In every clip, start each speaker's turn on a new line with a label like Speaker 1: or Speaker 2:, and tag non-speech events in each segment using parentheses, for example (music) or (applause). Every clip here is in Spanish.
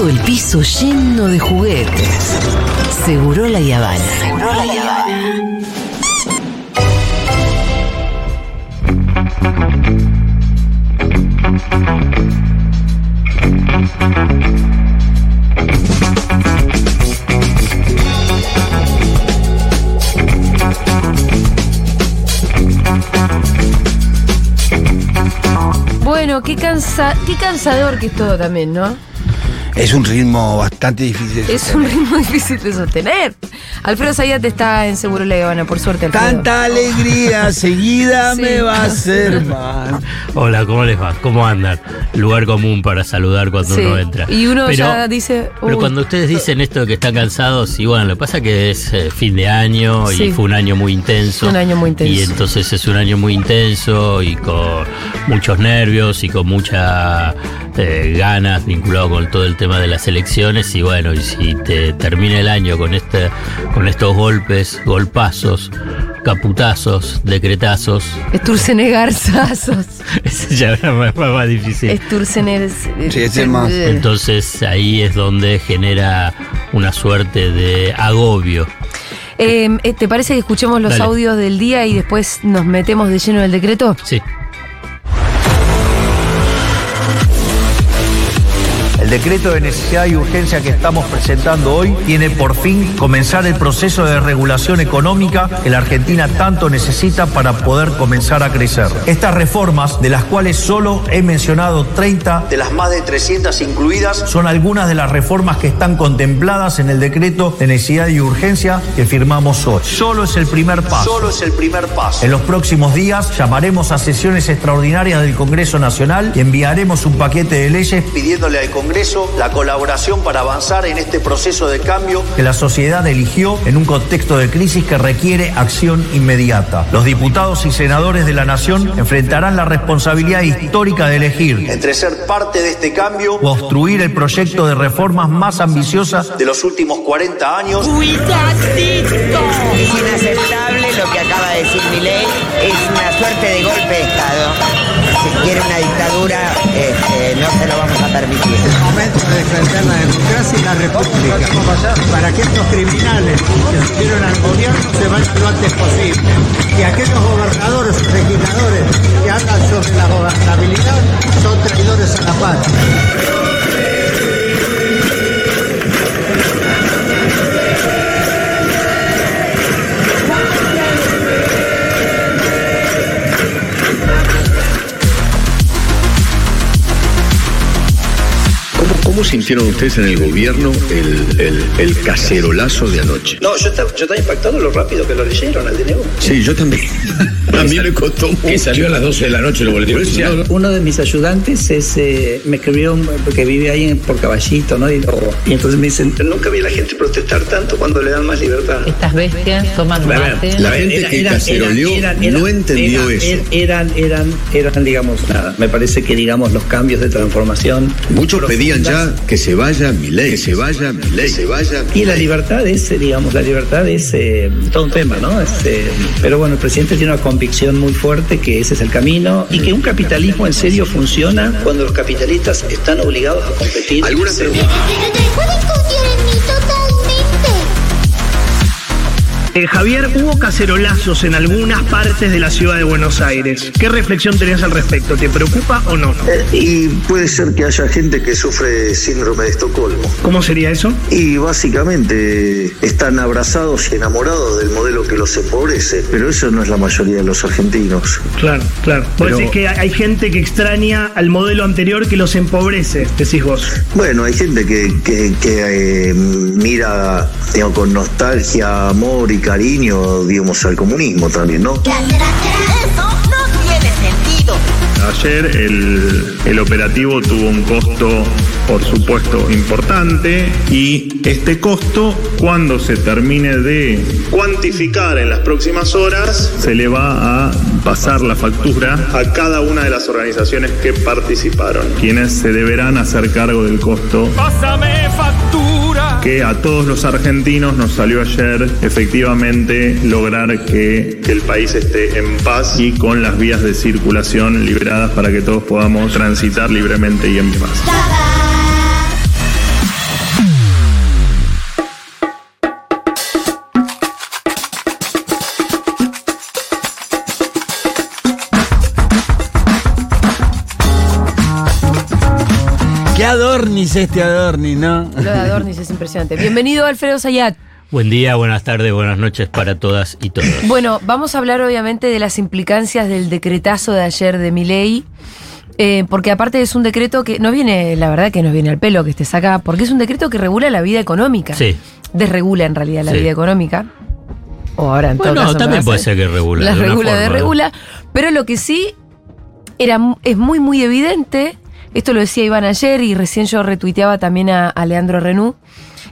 Speaker 1: todo el piso lleno de juguetes. Seguro la Yavana. Seguro la Yavana.
Speaker 2: Bueno, qué, cansa qué cansador que es todo también, ¿no?
Speaker 3: Es un ritmo bastante difícil. de
Speaker 2: Es un ritmo (laughs) difícil de sostener. Alfredo Zayat está en Seguro Habana, por suerte. Alfredo.
Speaker 3: Tanta alegría (laughs) seguida
Speaker 2: Sí.
Speaker 3: me va a hacer mal.
Speaker 4: Hola, ¿cómo les va? ¿Cómo andan? Lugar común para saludar cuando
Speaker 2: Sí.
Speaker 4: uno entra.
Speaker 2: Y uno
Speaker 4: Pero-
Speaker 2: ya dice.
Speaker 4: Pero cuando ustedes dicen esto de que están cansados, y bueno, lo que pasa es que es eh, fin de año
Speaker 2: Sí.
Speaker 4: y fue un año muy intenso.
Speaker 2: Un año muy intenso.
Speaker 4: Y entonces es un año muy intenso y con muchos nervios y con muchas ganas vinculado con todo el tema de las elecciones. Y bueno, y si te termina el año con este, con estos golpes, golpazos, caputazos, decretazos,
Speaker 2: Sturzeneggarzazos. (laughs)
Speaker 4: ese ya era más, más- más difícil.
Speaker 2: Sturzener.
Speaker 3: Sí, ese es más.
Speaker 4: Entonces ahí es donde genera una suerte de agobio.
Speaker 2: Eh, eh, ¿Te parece que escuchemos los
Speaker 4: Dale.
Speaker 2: audios del día y después nos metemos de lleno en el decreto?
Speaker 4: Sí.
Speaker 5: El decreto de necesidad y urgencia que estamos presentando hoy tiene por fin comenzar el proceso de regulación económica que la Argentina tanto necesita para poder comenzar a crecer. Estas reformas, de las cuales solo he mencionado 30 de las más de 300 incluidas, son algunas de las reformas que están contempladas en el decreto de necesidad y urgencia que firmamos hoy. Solo es el primer paso. Solo es el primer paso. En los próximos días llamaremos a sesiones extraordinarias del Congreso Nacional y enviaremos un paquete de leyes pidiéndole al Congreso la colaboración para avanzar en este proceso de cambio que la sociedad eligió en un contexto de crisis que requiere acción inmediata. Los diputados y senadores de la Nación enfrentarán la responsabilidad histórica de elegir entre ser parte de este cambio o obstruir el proyecto de reformas más ambiciosas de los últimos 40 años
Speaker 6: Es inaceptable lo que acaba de decir Milei, es una suerte de golpe de Estado. Si quiere una dictadura, este, no se lo vamos a permitir.
Speaker 7: momento de defender la democracia y la república para que estos criminales que subieron al gobierno se vayan lo antes posible y aquellos gobernadores legisladores que hablan sobre la gobernabilidad son traidores a la patria.
Speaker 8: ¿Cómo, sintieron ustedes en el gobierno el, el- el cacerolazo de anoche?
Speaker 9: No, yo estaba, yo estaba impactado lo rápido que lo leyeron al DNU.
Speaker 8: Sí, yo también. A mí me costó mucho. Que salió a las 12 de la noche el boletín oficial.
Speaker 9: Uno de mis ayudantes es, eh, me escribió que vive ahí en, por Caballito, ¿no? Y, o- y entonces me dicen, nunca vi a la gente protestar tanto cuando le dan más libertad.
Speaker 10: Estas bestias toman mate.
Speaker 8: La gente que caceroleó no entendió eso.
Speaker 9: Eran, eran, eran, digamos, nada. Me parece que, digamos, los cambios de transformación.
Speaker 8: Muchos pedían ya que se vaya mi ley, que se vaya mi ley, se vaya
Speaker 9: Y la libertad es, eh, digamos, la libertad es eh, todo un tema, ¿no? Este, pero bueno, el presidente tiene una convicción muy fuerte que ese es el camino y que un capitalismo en serio funciona cuando los capitalistas están obligados a competir.
Speaker 8: Algunas
Speaker 11: Eh, Javier, hubo cacerolazos en algunas partes de la ciudad de Buenos Aires. ¿Qué reflexión tenías al respecto? ¿Te preocupa o no?
Speaker 5: Y puede ser que haya gente que sufre síndrome de Estocolmo.
Speaker 11: ¿Cómo sería eso?
Speaker 5: Y básicamente están abrazados y enamorados del modelo que los empobrece, pero eso no es la mayoría de los argentinos.
Speaker 11: Claro, claro. Vos
Speaker 5: Pero-
Speaker 11: decís que hay gente que extraña al modelo anterior que los empobrece, decís vos.
Speaker 5: Bueno, hay gente que, que- que, eh, mira digamos, con nostalgia, amor y cariño, digamos, al comunismo también, ¿no?
Speaker 12: Ayer el, el operativo tuvo un costo, por supuesto, importante y este costo, cuando se termine de cuantificar en las próximas horas, se le va a pasar la factura a cada una de las organizaciones que participaron, quienes se deberán hacer cargo del costo
Speaker 11: Pásame factura.
Speaker 12: que a todos los argentinos nos salió ayer efectivamente lograr que, que el país esté en paz y con las vías de circulación liberadas para que todos podamos transitar libremente y en paz.
Speaker 3: Adornis este adornis, ¿no?
Speaker 2: Lo de Adornis es impresionante. Bienvenido, Alfredo Sayat.
Speaker 4: Buen día, buenas tardes, buenas noches para todas y todos.
Speaker 2: Bueno, vamos a hablar obviamente de las implicancias del decretazo de ayer de Milei. eh, porque aparte es un decreto que no viene, la verdad que nos viene al pelo que esté saca, porque es un decreto que regula la vida económica.
Speaker 4: Sí.
Speaker 2: Desregula en realidad la
Speaker 4: Sí.
Speaker 2: vida económica. O ahora en todo
Speaker 4: Bueno,
Speaker 2: caso,
Speaker 4: también puede ser que regula.
Speaker 2: La
Speaker 4: de
Speaker 2: regula, desregula. Pero lo que sí era, es muy, muy evidente, esto lo decía Iván ayer y recién yo retuiteaba también a, a Leandro Renú,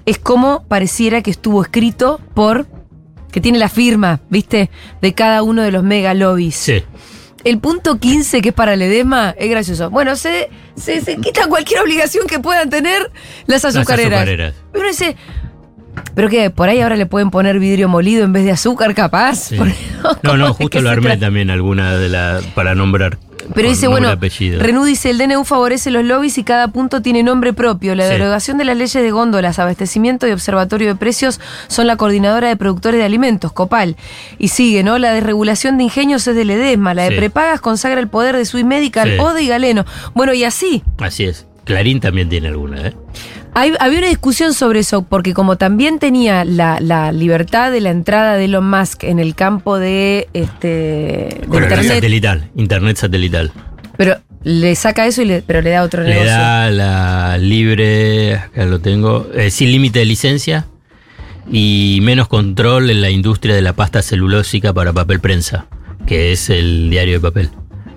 Speaker 2: es como pareciera que estuvo escrito por, que tiene la firma, ¿viste? De cada uno de los mega lobbies.
Speaker 4: Sí.
Speaker 2: El punto 15, que es para el edema, es gracioso. Bueno, se, se, se quita cualquier obligación que puedan tener las azucareras.
Speaker 4: azucareras.
Speaker 2: Uno dice, ¿pero qué? ¿Por ahí ahora le pueden poner vidrio molido en vez de azúcar, capaz?
Speaker 4: Sí. (laughs) No,
Speaker 2: ¿cómo
Speaker 4: no, justo lo armé también alguna de la para nombrar.
Speaker 2: Pero dice, bueno. Renú dice, el DNU favorece los lobbies y cada punto tiene nombre propio. La
Speaker 4: Sí.
Speaker 2: derogación de las leyes de góndolas, abastecimiento y observatorio de precios son la coordinadora de productores de alimentos, COPAL. Y sigue, ¿no? La desregulación de ingenios es del EDESMA, la de
Speaker 4: Sí.
Speaker 2: prepagas consagra el poder de Sui Medical,
Speaker 4: Sí.
Speaker 2: Ode y Galeno. Bueno, y así.
Speaker 4: Así es. Clarín también tiene alguna, ¿eh?
Speaker 2: Hay- había una discusión sobre eso, porque como también tenía la, la libertad de la entrada de Elon Musk en el campo de, este,
Speaker 4: Bueno,
Speaker 2: Internet,
Speaker 4: satelital, internet satelital.
Speaker 2: pero le saca eso y le, pero le da otro
Speaker 4: Le
Speaker 2: negocio.
Speaker 4: da la libre, acá lo tengo, eh, sin límite de licencia y menos control en la industria de la pasta celulósica para papel prensa, que es el diario de papel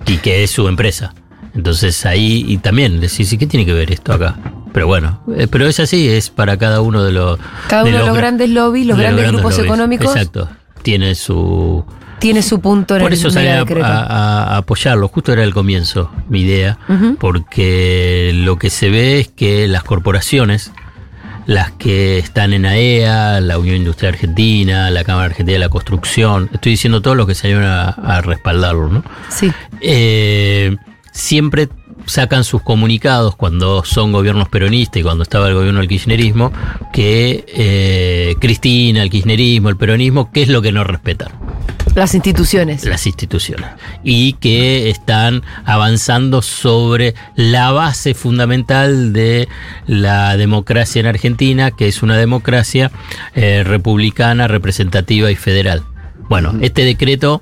Speaker 4: y que es su empresa. Entonces ahí, y también decís, ¿y qué tiene que ver esto acá? Pero bueno, eh, pero es así, es para cada uno de los...
Speaker 2: Cada uno de los
Speaker 4: gra-
Speaker 2: grandes lobbies, los
Speaker 4: de
Speaker 2: grandes grupos
Speaker 4: lobbies.
Speaker 2: económicos,
Speaker 4: Exacto, tiene su...
Speaker 2: tiene su punto en
Speaker 4: Por
Speaker 2: el
Speaker 4: eso salí a, a- a apoyarlo, justo era el comienzo, mi idea, porque lo que se ve es que las corporaciones, las que están en AEA, la Unión Industrial Argentina, la Cámara Argentina de la Construcción, estoy diciendo todos los que salieron a, a respaldarlo, ¿no?
Speaker 2: Sí.
Speaker 4: Eh, siempre sacan sus comunicados cuando son gobiernos peronistas y cuando estaba el gobierno del kirchnerismo, que eh, Cristina, el kirchnerismo, el peronismo, ¿qué es lo que no respetan?
Speaker 2: Las instituciones.
Speaker 4: las instituciones y que están avanzando sobre la base fundamental de la democracia en Argentina, que es una democracia eh, republicana, representativa y federal. Bueno, este decreto,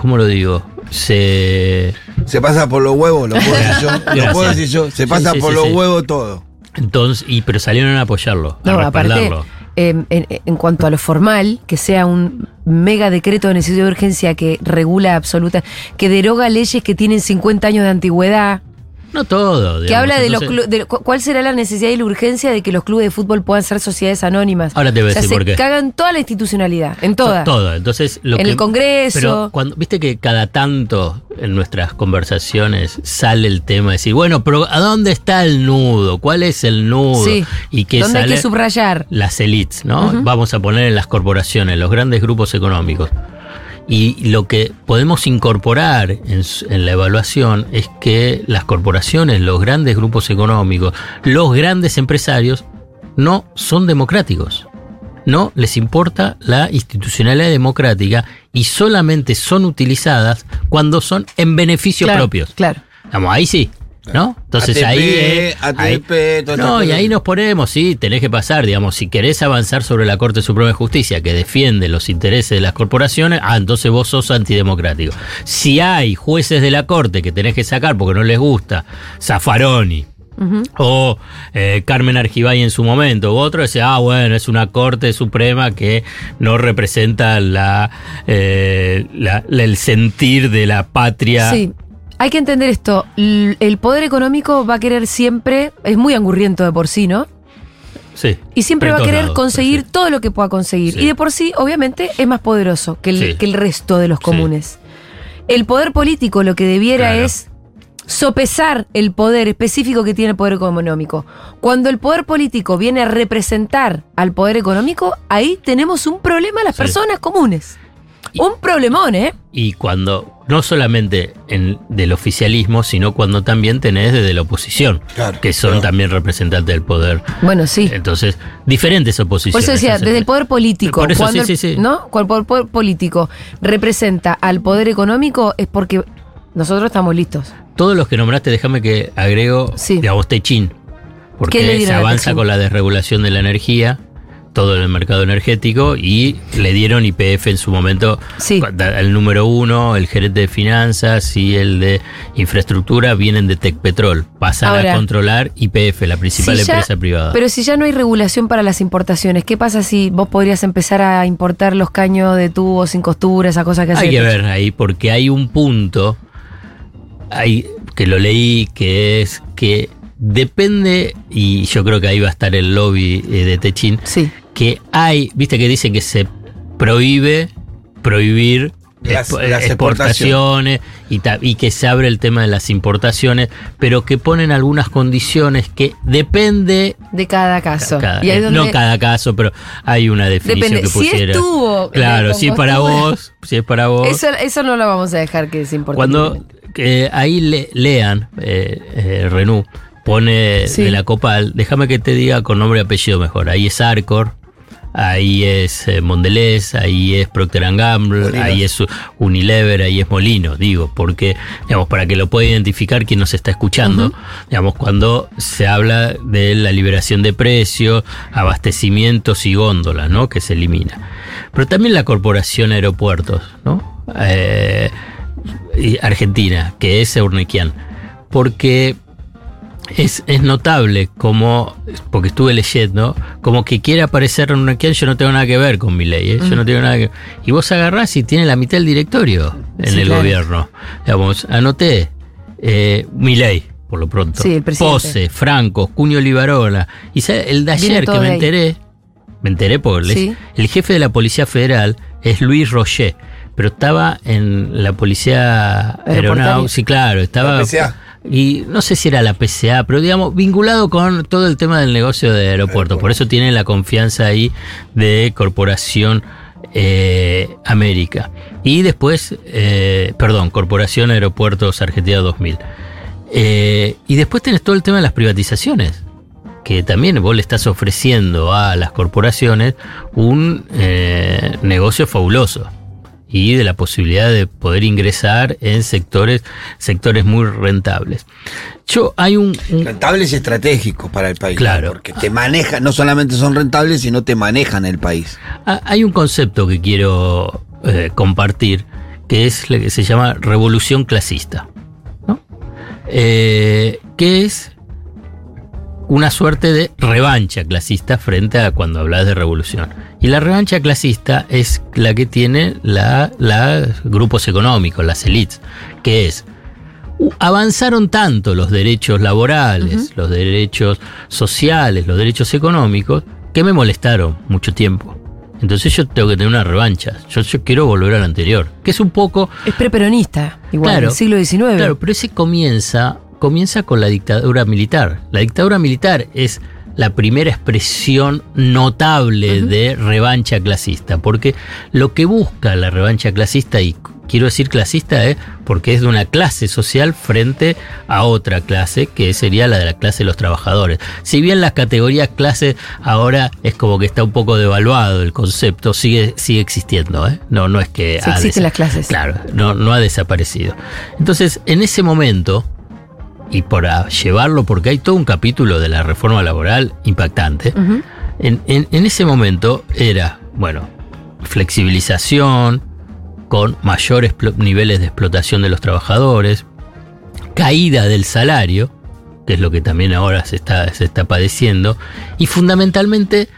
Speaker 4: ¿cómo lo digo? Se
Speaker 3: Se pasa por los huevos, lo puedo decir yo. (laughs) Lo puedo decir yo. Se
Speaker 4: Sí,
Speaker 3: pasa
Speaker 4: sí,
Speaker 3: por
Speaker 4: sí,
Speaker 3: los
Speaker 4: sí.
Speaker 3: huevos todo.
Speaker 4: entonces y pero salieron a apoyarlo,
Speaker 2: No,
Speaker 4: a
Speaker 2: aparte,
Speaker 4: respaldarlo.
Speaker 2: eh, en, en cuanto a lo formal, que sea un mega decreto de necesidad de urgencia que regula absoluta, que deroga leyes que tienen 50 años de antigüedad,
Speaker 4: No todo.
Speaker 2: que
Speaker 4: digamos,
Speaker 2: habla de los de cu- cuál será la necesidad y la urgencia de que los clubes de fútbol puedan ser sociedades anónimas.
Speaker 4: Ahora te voy a
Speaker 2: o sea,
Speaker 4: decir
Speaker 2: se
Speaker 4: por qué.
Speaker 2: cagan toda la institucionalidad, en toda.
Speaker 4: Todo. Entonces, lo
Speaker 2: En
Speaker 4: que-
Speaker 2: el Congreso.
Speaker 4: Pero cuando, viste que cada tanto en nuestras conversaciones sale el tema de decir, bueno, pero ¿a dónde está el nudo? ¿Cuál es el nudo?
Speaker 2: Sí.
Speaker 4: Y que
Speaker 2: ¿Dónde hay que subrayar?
Speaker 4: las elites, ¿no? Vamos a poner en las corporaciones, los grandes grupos económicos. Y lo que podemos incorporar en, en la evaluación es que las corporaciones, los grandes grupos económicos, los grandes empresarios, no son democráticos. No les importa la institucionalidad democrática y solamente son utilizadas cuando son en beneficios
Speaker 2: Claro,
Speaker 4: propios.
Speaker 2: Claro.
Speaker 4: Vamos, ahí sí. ¿No? Entonces
Speaker 3: ATP,
Speaker 4: ahí, es-
Speaker 3: ATP,
Speaker 4: ahí- no, y ahí nos ponemos, sí, tenés que pasar, digamos, si querés avanzar sobre la Corte Suprema de Justicia que defiende los intereses de las corporaciones, ah, entonces vos sos antidemocrático. Si hay jueces de la Corte que tenés que sacar porque no les gusta, Zaffaroni, o eh, Carmen Argibay en su momento, u otro dice, ah, bueno, es una Corte Suprema que no representa la, eh, la- la- el sentir de la patria.
Speaker 2: Sí. Hay que entender esto. El poder económico va a querer siempre, es muy angurriento de por sí, ¿no?
Speaker 4: Sí.
Speaker 2: Y siempre va a querer
Speaker 4: lados,
Speaker 2: conseguir todo lo que pueda conseguir.
Speaker 4: Sí.
Speaker 2: Y de por sí, obviamente, es más poderoso que el,
Speaker 4: Sí.
Speaker 2: que el resto de los comunes. El poder político lo que debiera
Speaker 4: Claro.
Speaker 2: es sopesar el poder específico que tiene el poder económico. Cuando el poder político viene a representar al poder económico, ahí tenemos un problema las
Speaker 4: Sí.
Speaker 2: personas comunes. Un problemón, ¿eh?
Speaker 4: Y cuando, no solamente en, del oficialismo, sino cuando también tenés desde la oposición, que son también representantes del poder.
Speaker 2: Bueno, sí.
Speaker 4: Entonces, diferentes oposiciones.
Speaker 2: Por eso decía, desde el poder político,
Speaker 4: Por eso,
Speaker 2: cuando
Speaker 4: sí,
Speaker 2: el-
Speaker 4: sí, sí.
Speaker 2: ¿no? Cuando el poder político representa al poder económico es porque nosotros estamos listos.
Speaker 4: Todos los que nombraste, déjame que agrego, digamos, Techín, porque
Speaker 2: ¿Qué le
Speaker 4: se avanza con la desregulación de la energía, todo el mercado energético, y le dieron IPF en su momento el número uno, el gerente de finanzas y el de infraestructura vienen de Tecpetrol. Pasan
Speaker 2: Ahora,
Speaker 4: a controlar IPF, la principal
Speaker 2: Si ya-
Speaker 4: empresa privada.
Speaker 2: Pero si ya no hay regulación para las importaciones, ¿qué pasa si vos podrías empezar a importar los caños de tubos sin costura, esa cosa que hace?
Speaker 4: Hay que ver ahí, porque hay un punto hay, que lo leí que es que depende, y yo creo que ahí va a estar el lobby eh, de Techin, que hay, viste que dicen que se prohíbe prohibir
Speaker 3: Las-
Speaker 4: expo-
Speaker 3: las
Speaker 4: exportaciones y, ta- y que se abre el tema de las importaciones, pero que ponen algunas condiciones que depende
Speaker 2: De cada caso.
Speaker 4: cada-
Speaker 2: y ahí
Speaker 4: eh, no cada caso, pero hay una definición
Speaker 2: Depende.
Speaker 4: que
Speaker 2: Si es
Speaker 4: pusiera.
Speaker 2: tubo,
Speaker 4: claro,
Speaker 2: eh,
Speaker 4: si es para vos, si es para vos.
Speaker 2: Eso, eso no lo vamos a dejar que se importe.
Speaker 4: Cuando eh, ahí le- lean, eh, eh, Renú pone
Speaker 2: Sí.
Speaker 4: de la Copal, déjame que te diga con nombre y apellido mejor. Ahí es Arcor, ahí es eh, Mondelez, ahí es Procter Gamble, ahí es Unilever, ahí es Molino, digo, porque, digamos, para que lo pueda identificar quien nos está escuchando, digamos, cuando se habla de la liberación de precios, abastecimientos y góndolas, ¿no? Que se elimina. Pero también la Corporación Aeropuertos, ¿no? Eh, Argentina, que es Eurnequian, porque es, es notable como, porque estuve leyendo, como que quiere aparecer Eurnequian, yo no tengo nada que ver con mi ley, yo no
Speaker 2: Mm.
Speaker 4: tengo nada que Y vos agarrás y tiene la mitad del directorio en
Speaker 2: Sí,
Speaker 4: el
Speaker 2: claro.
Speaker 4: gobierno. Digamos, anoté, eh, mi ley, por lo pronto.
Speaker 2: Sí, el presidente.
Speaker 4: Pose, Franco, Cuño Libarola. Y sabe, el de ayer que me
Speaker 2: ahí.
Speaker 4: enteré, me enteré por
Speaker 2: Sí.
Speaker 4: el jefe de la Policía Federal es Luis Roger, pero estaba en la Policía
Speaker 2: Aeroportuaria.
Speaker 4: Aeronáutica, sí, claro, estaba...
Speaker 3: La.
Speaker 4: Y no sé si era la PCA, pero digamos, vinculado con todo el tema del negocio de aeropuertos. Por eso tiene la confianza ahí de Corporación eh, América. Y después, eh, perdón, Corporación Aeropuertos Argentina 2000. Eh, y después tenés todo el tema de las privatizaciones que también vos le estás ofreciendo a las corporaciones un eh, negocio fabuloso y de la posibilidad de poder ingresar en sectores sectores muy rentables. Yo hay un, un-
Speaker 3: Rentables y estratégicos para el país.
Speaker 4: Claro.
Speaker 3: ¿no? Porque te manejan, no solamente son rentables, sino te manejan el país.
Speaker 4: Ah, Hay un concepto que quiero eh, compartir que es lo que se llama revolución clasista, ¿no? Eh, que es una suerte de revancha clasista frente a cuando hablas de revolución. Y la revancha clasista es la que tiene la, la grupos económicos, las élites, que es avanzaron tanto los derechos laborales, los derechos sociales, los derechos económicos, que me molestaron mucho tiempo. Entonces yo tengo que tener una revancha. Yo, yo quiero volver al anterior. Que es un poco.
Speaker 2: Es preperonista, igual,
Speaker 4: Claro.
Speaker 2: del siglo XIX.
Speaker 4: Claro, pero ese comienza, comienza con la dictadura militar. La dictadura militar es la primera expresión notable de revancha clasista, porque lo que busca la revancha clasista, y quiero decir clasista, es porque es de una clase social frente a otra clase, que sería la de la clase de los trabajadores. Si bien las categorías clase ahora es como que está un poco devaluado el concepto, sigue, sigue existiendo, ¿eh? No, no es que...
Speaker 2: Sí, existen las clases.
Speaker 4: Claro, no, no ha desaparecido. Entonces, en ese momento, y para llevarlo, porque hay todo un capítulo de la reforma laboral impactante, en, en- en ese momento era, bueno, flexibilización, con mayores niveles de explotación de los trabajadores, caída del salario, que es lo que también ahora se está, se está padeciendo, y fundamentalmente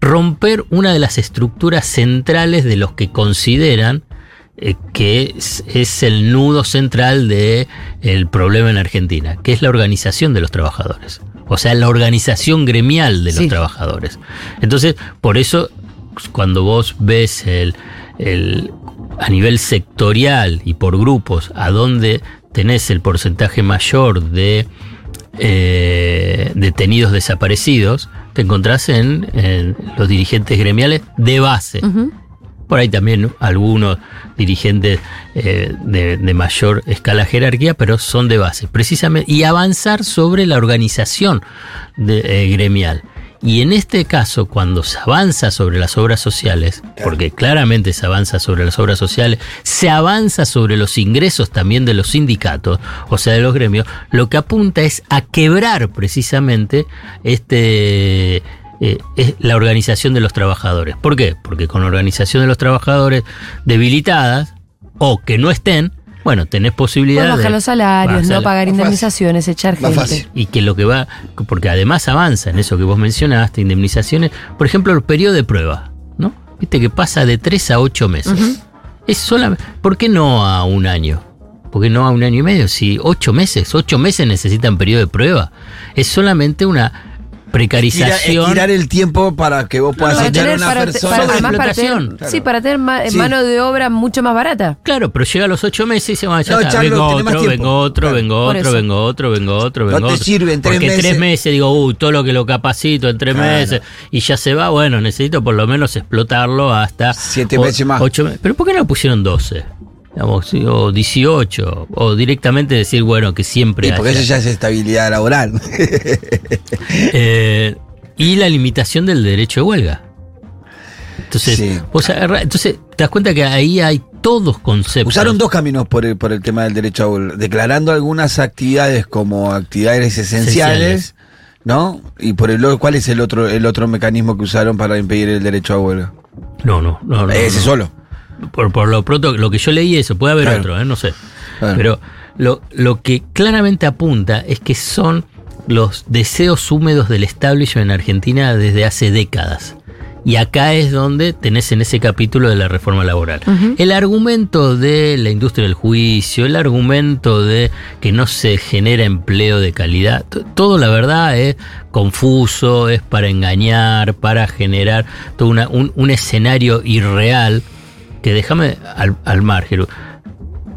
Speaker 4: romper una de las estructuras centrales de los que consideran eh, que es, es el nudo central del el problema en Argentina, que es la organización de los trabajadores. O sea, la organización gremial de los
Speaker 2: Sí.
Speaker 4: trabajadores. Entonces, por eso, cuando vos ves el, el- a nivel sectorial y por grupos, a dónde tenés el porcentaje mayor de eh, detenidos desaparecidos, te encontrás en, en los dirigentes gremiales de base. Por ahí también algunos dirigentes eh, de, mayor escala jerarquía, pero son de base, precisamente. Y avanzar sobre la organización eh, gremial. Y en este caso, cuando se avanza sobre las obras sociales, porque claramente se avanza sobre las obras sociales, se avanza sobre los ingresos también de los sindicatos, o sea, de los gremios, lo que apunta es a quebrar precisamente este eh, es la organización de los trabajadores. ¿Por qué? Porque con la organización de los trabajadores debilitadas o que no estén, bueno, tenés posibilidad
Speaker 2: Puedes bajar
Speaker 4: de
Speaker 2: los salarios,
Speaker 4: bajar-
Speaker 2: no pagar indemnizaciones, echar gente.
Speaker 4: y que lo que va, porque además avanza en eso que vos mencionaste, indemnizaciones, por ejemplo, el periodo de prueba, ¿no? Viste que pasa de 3 a 8 meses. Es solamente, ¿por qué no a un año? ¿Por qué no a un año y medio? Si 8 meses, 8 meses necesitan periodo de prueba. Es solamente una precarización.
Speaker 3: Estirar el tiempo para que vos puedas echar a
Speaker 2: tener,
Speaker 3: una
Speaker 2: para, te-
Speaker 3: persona.
Speaker 2: para- además para tener, sí, para tener ma-
Speaker 3: Sí.
Speaker 2: mano de obra mucho más barata.
Speaker 4: Claro, pero llega a los ocho meses y se van a
Speaker 3: No,
Speaker 4: vengo otro, vengo otro,
Speaker 3: Claro.
Speaker 4: vengo otro, vengo otro, vengo otro,
Speaker 3: No
Speaker 4: vengo
Speaker 3: te
Speaker 4: otro.
Speaker 3: sirve en tres
Speaker 4: Porque
Speaker 3: meses.
Speaker 4: tres meses digo, uy, todo lo que lo capacito en tres
Speaker 3: Claro.
Speaker 4: meses y ya se va, bueno, necesito por lo menos explotarlo hasta
Speaker 3: Siete
Speaker 4: o-
Speaker 3: meses más.
Speaker 4: Ocho meses. Pero ¿por qué no pusieron 12? Digamos, sí, o 18, o directamente decir, bueno, que siempre
Speaker 3: Y porque
Speaker 4: haya.
Speaker 3: eso ya es estabilidad laboral. (laughs)
Speaker 4: Eh, y la limitación del derecho de huelga. Entonces,
Speaker 3: Sí.
Speaker 4: vos entonces, te das cuenta que ahí hay todos conceptos.
Speaker 3: Usaron dos caminos por el, por el tema del derecho a huelga, declarando algunas actividades como actividades esenciales,
Speaker 4: Esenciales.
Speaker 3: ¿no? Y por el ¿cuál es el otro el otro mecanismo que usaron para impedir el derecho a huelga?
Speaker 4: No, no, no. no,
Speaker 3: Ese
Speaker 4: no.
Speaker 3: solo.
Speaker 4: Por, por lo pronto, lo que yo leí eso, puede haber
Speaker 3: Claro.
Speaker 4: otro, ¿eh? no sé.
Speaker 3: Claro.
Speaker 4: Pero lo, lo que claramente apunta es que son los deseos húmedos del establishment en Argentina desde hace décadas. Y acá es donde tenés en ese capítulo de la reforma laboral. El argumento de la industria del juicio, el argumento de que no se genera empleo de calidad, todo la verdad es confuso, es para engañar, para generar todo una- un, un escenario irreal que déjame al, al margen.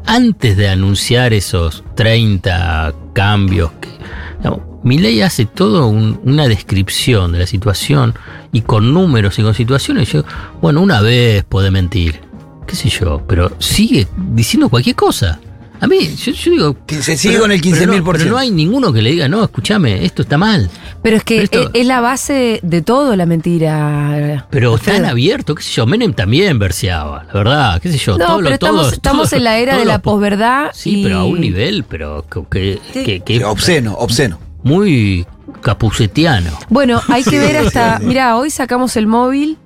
Speaker 4: Antes de anunciar esos 30 cambios, que, digamos, Milei hace todo un- una descripción de la situación y con números y con situaciones. Yo, bueno, una vez puede mentir, qué sé yo, pero sigue diciendo cualquier cosa. A mí, yo, yo digo.
Speaker 3: Que se sigue con el
Speaker 4: pero
Speaker 3: 15.000%.
Speaker 4: no, pero no hay ninguno que le diga, no, escúchame, esto está mal.
Speaker 2: Pero es que
Speaker 4: Pero esto-
Speaker 2: es, la base de todo la mentira.
Speaker 4: Pero
Speaker 2: Alfredo.
Speaker 4: tan abierto, qué sé yo, Menem también verseaba, la verdad, qué sé yo.
Speaker 2: No,
Speaker 4: todo
Speaker 2: pero estamos,
Speaker 4: todos-
Speaker 2: estamos
Speaker 4: todos-
Speaker 2: en la era
Speaker 4: todos
Speaker 2: de la posverdad.
Speaker 4: Sí,
Speaker 2: y-
Speaker 4: pero a un nivel, pero que, que- que- que-
Speaker 3: obsceno, obsceno.
Speaker 4: Muy capucetiano.
Speaker 2: Bueno, hay que ver hasta. (laughs) Mira, hoy sacamos el móvil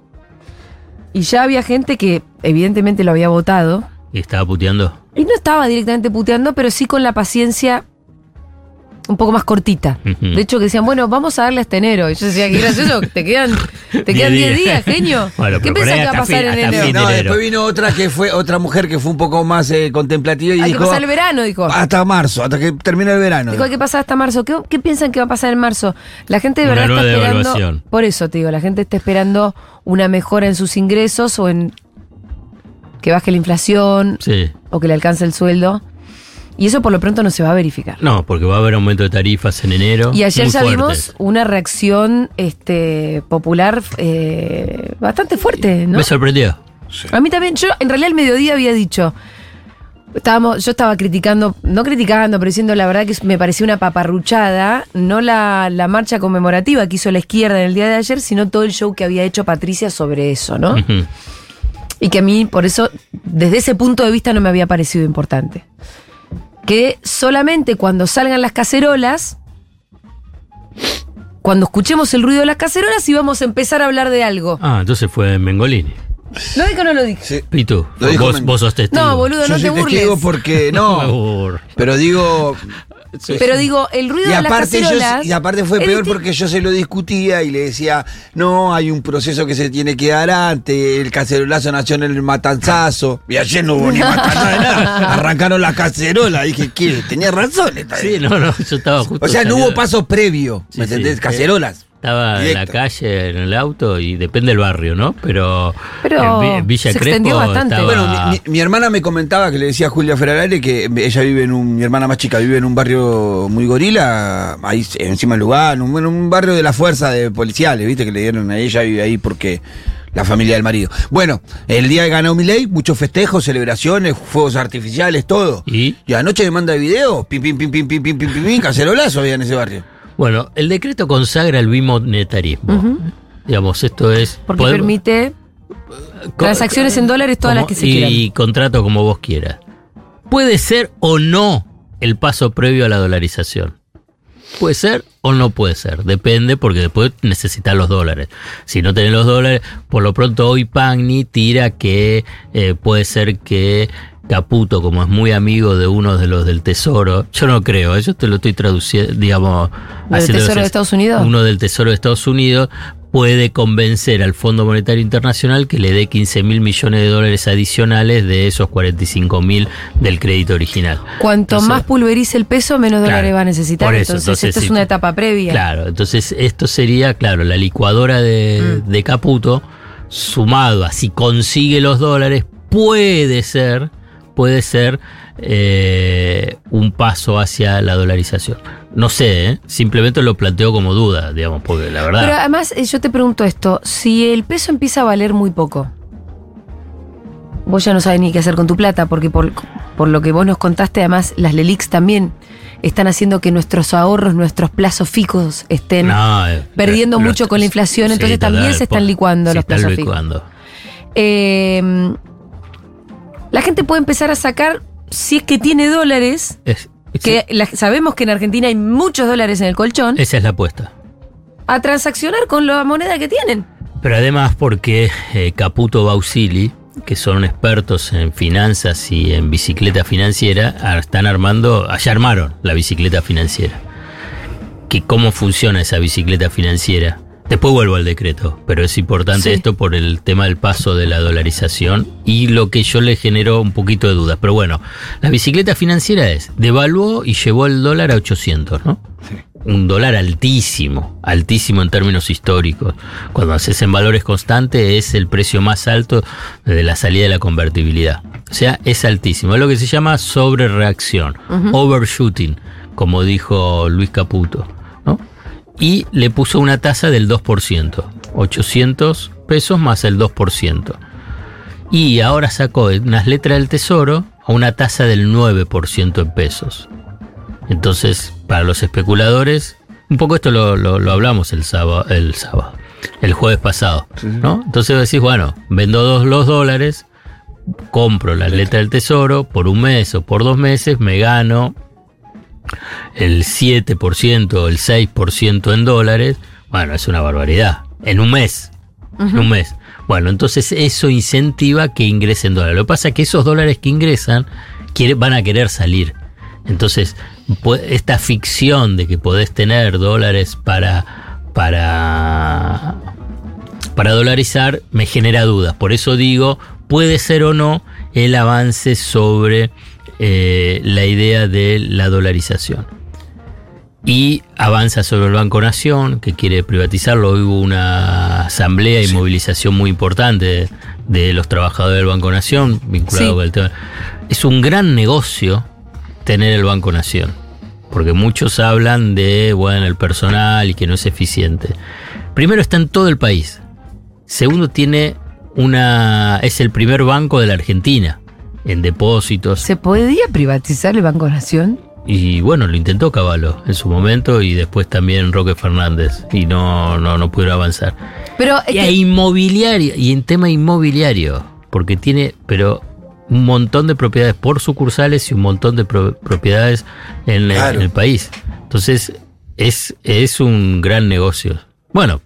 Speaker 2: y ya había gente que evidentemente lo había votado.
Speaker 4: Y estaba puteando.
Speaker 2: Y no estaba directamente puteando, pero sí con la paciencia un poco más cortita. De hecho, que decían, bueno, vamos a darle hasta enero. Y yo decía, qué (laughs) gracioso, te quedan, te quedan 10 días, genio. (laughs)
Speaker 4: Bueno,
Speaker 2: ¿Qué pensás que va a pasar
Speaker 4: fin-
Speaker 2: en enero?
Speaker 3: No,
Speaker 4: enero.
Speaker 3: después vino otra que fue otra mujer que fue un poco más eh, contemplativa y
Speaker 2: Hay que
Speaker 3: dijo
Speaker 2: pasar el verano, dijo.
Speaker 3: hasta marzo, hasta que termine el verano.
Speaker 2: Dijo, hay que pasar hasta marzo. ¿Qué, qué piensan que va a pasar en marzo? La gente de
Speaker 4: Una
Speaker 2: verdad está esperando. Por eso te digo, la gente está esperando una mejora en sus ingresos o en que baje la inflación
Speaker 4: Sí.
Speaker 2: o que le alcance el sueldo. Y eso por lo pronto no se va a verificar.
Speaker 4: No, porque va a haber aumento de tarifas en enero.
Speaker 2: Y ayer
Speaker 4: muy
Speaker 2: ya
Speaker 4: fuertes.
Speaker 2: vimos una reacción este, popular eh, bastante fuerte, ¿no?
Speaker 4: Me sorprendió.
Speaker 2: A mí también, yo en realidad el mediodía había dicho, estábamos, yo estaba criticando, no criticando, pero diciendo la verdad que me parecía una paparruchada, no la, la marcha conmemorativa que hizo la izquierda en el día de ayer, sino todo el show que había hecho Patricia sobre eso, ¿no? Y que a mí, por eso, desde ese punto de vista no me había parecido importante. Que solamente cuando salgan las cacerolas, cuando escuchemos el ruido de las cacerolas, íbamos a empezar a hablar de algo.
Speaker 4: Ah, entonces fue Mengolini.
Speaker 2: ¿Lo dije o no lo dije?
Speaker 3: Sí.
Speaker 4: Pitu,
Speaker 3: Lo dijo
Speaker 4: vos, vos sos testigo.
Speaker 2: No, boludo,
Speaker 3: Yo
Speaker 2: no te
Speaker 3: soy testigo
Speaker 2: burles.
Speaker 3: porque (laughs)
Speaker 4: No
Speaker 3: pero digo
Speaker 2: Pero digo, el ruido
Speaker 3: y
Speaker 2: de las
Speaker 3: yo-
Speaker 2: cacerolas.
Speaker 3: y aparte fue peor porque yo se lo discutía y le decía, no, hay un proceso que se tiene que dar antes, el cacerolazo nació en el matanzazo, y ayer no hubo ni (laughs) matanzazo de nada, arrancaron la cacerola, dije, ¿qué? Tenía razón. esta vez.
Speaker 4: Sí, no, no, yo estaba justo.
Speaker 3: o sea, no hubo paso previo, ¿me
Speaker 4: sí.
Speaker 3: entendés? Cacerolas.
Speaker 4: Estaba en la calle, en el auto, y depende del barrio, ¿no? Pero,
Speaker 2: Pero
Speaker 4: en Vi- Villa
Speaker 2: se
Speaker 4: Crespo
Speaker 2: extendió bastante.
Speaker 4: estaba-
Speaker 3: Bueno, mi, hermana me comentaba que le decía a Julia Ferrarale que ella vive en un, mi hermana más chica vive en un barrio muy gorila, ahí encima del lugar, en un, en un barrio de la fuerza de policiales, viste que le dieron a ella, vive ahí porque la familia del marido. Bueno, el día que ganó Milei, muchos festejos, celebraciones, fuegos artificiales, todo.
Speaker 4: ¿Y?
Speaker 3: Y anoche me manda video, pim, pim, pim, pim, pim, pim, pim, pim, pim, cacerolazo había en ese barrio.
Speaker 4: Bueno, el decreto consagra el bimonetarismo. Digamos, esto es.
Speaker 2: Porque
Speaker 4: podemos-
Speaker 2: permite transacciones en dólares todas las que se
Speaker 4: y,
Speaker 2: quieran.
Speaker 4: y contrato como vos quieras. Puede ser o no el paso previo a la dolarización. Puede ser o no puede ser. Depende porque después necesitas los dólares. Si no tenés los dólares, por lo pronto hoy Pagni tira que eh, puede ser que Caputo, como es muy amigo de uno de los del Tesoro, yo no creo, eso te lo estoy traduciendo, digamos...
Speaker 2: ¿Del Tesoro de Estados Unidos?
Speaker 4: Uno del Tesoro de Estados Unidos puede convencer al Fondo Monetario Internacional que le dé 15 mil millones de dólares adicionales de esos 45 mil del crédito original.
Speaker 2: Cuanto
Speaker 4: Entonces-
Speaker 2: más pulverice el peso, menos
Speaker 4: Claro,
Speaker 2: dólares va a necesitar.
Speaker 4: por eso,
Speaker 2: entonces,
Speaker 4: entonces,
Speaker 2: esto es una etapa previa.
Speaker 4: Claro, entonces esto sería, claro, la licuadora de,
Speaker 2: Mm.
Speaker 4: de Caputo, sumado a si consigue los dólares, puede ser, puede ser eh, un paso hacia la dolarización. No sé, ¿eh? simplemente lo planteo como duda, digamos, porque la verdad...
Speaker 2: Pero además, eh, yo te pregunto esto: si el peso empieza a valer muy poco, vos ya no sabes ni qué hacer con tu plata, porque por, por lo que vos nos contaste, además, las LELIX también están haciendo que nuestros ahorros, nuestros plazos fijos estén
Speaker 4: No,
Speaker 2: perdiendo mucho con la inflación,
Speaker 4: sí,
Speaker 2: entonces también se están licuando
Speaker 4: se
Speaker 2: los
Speaker 4: están
Speaker 2: plazos fijos.
Speaker 4: licuando.
Speaker 2: Eh, la gente puede empezar a sacar, si es que tiene dólares,
Speaker 4: Es-
Speaker 2: que la- sabemos que en Argentina hay muchos dólares en el colchón,
Speaker 4: esa es la apuesta.
Speaker 2: a transaccionar con la moneda que tienen.
Speaker 4: Pero además porque eh, Caputo Bausili, que son expertos en finanzas y en bicicleta financiera, están armando, allá armaron la bicicleta financiera. Que ¿Cómo funciona esa bicicleta financiera? Después vuelvo al decreto, pero es importante
Speaker 2: Sí.
Speaker 4: esto por el tema del paso de la dolarización y lo que yo le generó un poquito de dudas. Pero bueno, la bicicleta financiera es, devaluó y llevó el dólar a 800, ¿no? un dólar altísimo, altísimo en términos históricos. Cuando haces en valores constantes es el precio más alto de la salida de la convertibilidad. O sea, es altísimo. Es lo que se llama sobrereacción,
Speaker 2: Ujú.
Speaker 4: overshooting, como dijo Luis Caputo. Y le puso una tasa del 2%, 800 pesos más el 2%. Y ahora sacó unas letras del tesoro a una tasa del 9% en pesos. Entonces, para los especuladores, un poco esto lo, lo- lo hablamos el sábado, el sábado, el jueves pasado, ¿no? Entonces decís, bueno, vendo dos los dólares, compro la letra del tesoro por un mes o por dos meses, me gano el 7% o el 6% en dólares, bueno, es una barbaridad. En un mes, en un mes. Bueno, entonces eso incentiva que ingresen dólares. Lo que pasa es que esos dólares que ingresan quiere- van a querer salir. Entonces, esta ficción de que podés tener dólares para, para, para dolarizar me genera dudas. Por eso digo, puede ser o no el avance sobre eh, la idea de la dolarización. Y avanza sobre el Banco Nación, que quiere privatizarlo. Hoy hubo una asamblea y movilización muy importante de, de los trabajadores del Banco Nación, vinculado
Speaker 2: Sí.
Speaker 4: con el tema. Es un gran negocio tener el Banco Nación, porque muchos hablan de, bueno, el personal y que no es eficiente. Primero está en todo el país. Segundo tiene una, es el primer banco de la Argentina en depósitos.
Speaker 2: ¿Se podía privatizar el Banco Nación?
Speaker 4: Y bueno, lo intentó Caballo en su momento y después también Roque Fernández y no, no, no pudieron avanzar.
Speaker 2: Pero
Speaker 4: Y
Speaker 2: que-
Speaker 4: a inmobiliario, y en tema inmobiliario, porque tiene, pero un montón de propiedades por sucursales y un montón de pro- propiedades en, el-
Speaker 3: Claro.
Speaker 4: en el país. Entonces, es, es un gran negocio. Bueno,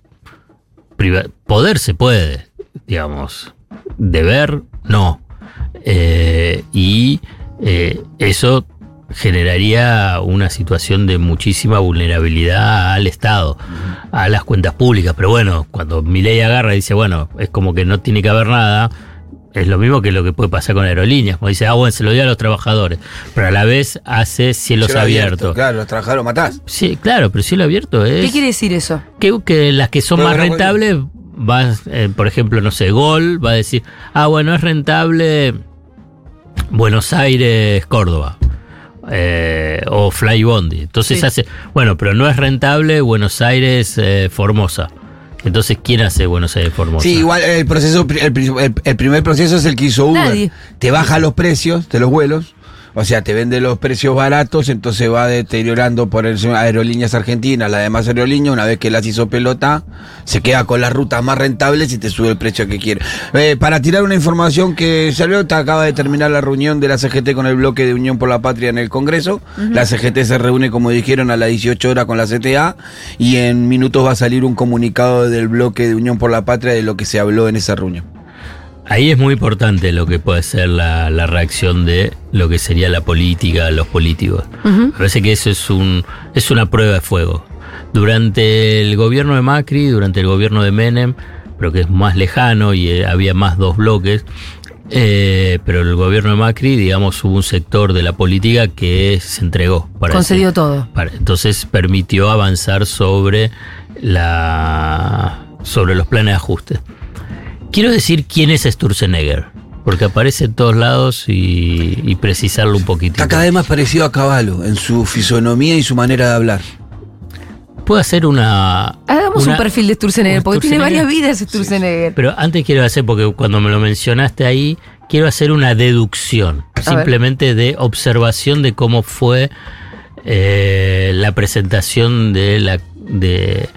Speaker 4: poder se puede, digamos. Deber, no. Eh, y eh, eso generaría una situación de muchísima vulnerabilidad al Estado, a las cuentas públicas. Pero bueno, cuando Milei agarra y dice, bueno, es como que no tiene que haber nada, es lo mismo que lo que puede pasar con aerolíneas. Como dice, ah, bueno, se lo dio a los trabajadores, pero a la vez hace cielos
Speaker 3: Cielo
Speaker 4: abiertos.
Speaker 3: Claro, los trabajadores matás.
Speaker 4: Sí, claro, pero cielo abierto es
Speaker 2: ¿Qué quiere decir eso?
Speaker 4: que, que las que son
Speaker 3: No,
Speaker 4: más rentables, va, eh, por ejemplo, no sé, Gol va a decir, ah, bueno, es rentable Buenos Aires, Córdoba. eh, o Fly Bondi. Entonces
Speaker 2: Sí.
Speaker 4: hace, bueno, pero no es rentable Buenos Aires, eh, Formosa. Entonces, ¿quién hace Buenos Aires, Formosa?
Speaker 3: Sí, igual el proceso, el, el- el primer proceso es el que hizo Uber.
Speaker 2: Nadie.
Speaker 3: Te baja los precios de los vuelos O sea, te vende los precios baratos, entonces va deteriorando por el aerolíneas argentinas, la demás aerolínea, una vez que las hizo pelota, se queda con las rutas más rentables y te sube el precio que quiere. Eh, para tirar una información que salió, te acaba de terminar la reunión de la CGT con el bloque de Unión por la Patria en el Congreso. La CGT se reúne, como dijeron, a las 18 horas con la CTA y en minutos va a salir un comunicado del bloque de Unión por la Patria de lo que se habló en esa reunión.
Speaker 4: Ahí es muy importante lo que puede ser la, la reacción de lo que sería la política, los políticos. Me parece que eso es, un, es una prueba de fuego. Durante el gobierno de Macri, durante el gobierno de Menem, pero que es más lejano y eh, había más dos bloques, eh, pero el gobierno de Macri, digamos, hubo un sector de la política que se entregó. Para
Speaker 2: Concedió
Speaker 4: ese-
Speaker 2: todo.
Speaker 4: para- entonces permitió avanzar sobre, la, sobre los planes de ajuste. Quiero decir quién es Sturzenegger, porque aparece en todos lados y, y precisarlo un poquitito.
Speaker 3: Está cada vez más parecido a Caballo en su fisonomía y su manera de hablar.
Speaker 4: Puedo hacer una...
Speaker 2: Hagamos
Speaker 4: una-
Speaker 2: un perfil de Sturzenegger, porque tiene varias vidas Sturzenegger.
Speaker 4: Pero antes quiero hacer, porque cuando me lo mencionaste ahí, quiero hacer una deducción, simplemente de observación de cómo fue eh, la presentación de la de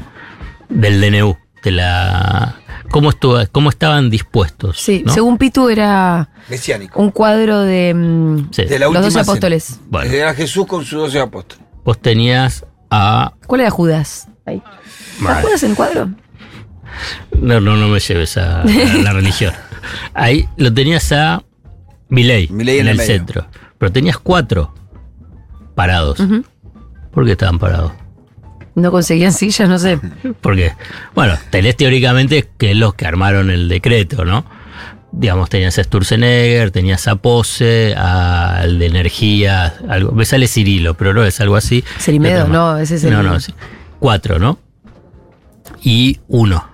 Speaker 4: del DNU, de la cómo estuvo, cómo estaban dispuestos.
Speaker 2: Sí,
Speaker 4: ¿no?
Speaker 2: según Pitu era
Speaker 3: Mesiánico.
Speaker 2: un cuadro de, mm,
Speaker 4: Sí.
Speaker 3: De la
Speaker 2: los doce apóstoles.
Speaker 4: Bueno.
Speaker 3: Era Jesús con sus doce apóstoles.
Speaker 4: Vos tenías a
Speaker 2: ¿Cuál era Judas? Ahí. ¿Está
Speaker 4: Vale.
Speaker 2: Judas en el cuadro?
Speaker 4: no, no, no me lleves a, a la religión. (laughs) Ahí lo tenías a Milei, en,
Speaker 3: en el medio.
Speaker 4: centro. Pero tenías cuatro parados. ¿Por qué estaban parados?
Speaker 2: No conseguían sillas, no sé. (laughs)
Speaker 4: Porque, bueno, tenés teóricamente que los que armaron el decreto, ¿no? Digamos, tenías a Sturzenegger, tenías a Pose, al de energía, algo. Me sale Cirilo, pero no es algo así.
Speaker 2: Cerimedo, no, ese es
Speaker 4: No,
Speaker 2: el-
Speaker 4: no, sí. Cuatro, ¿no? Y uno.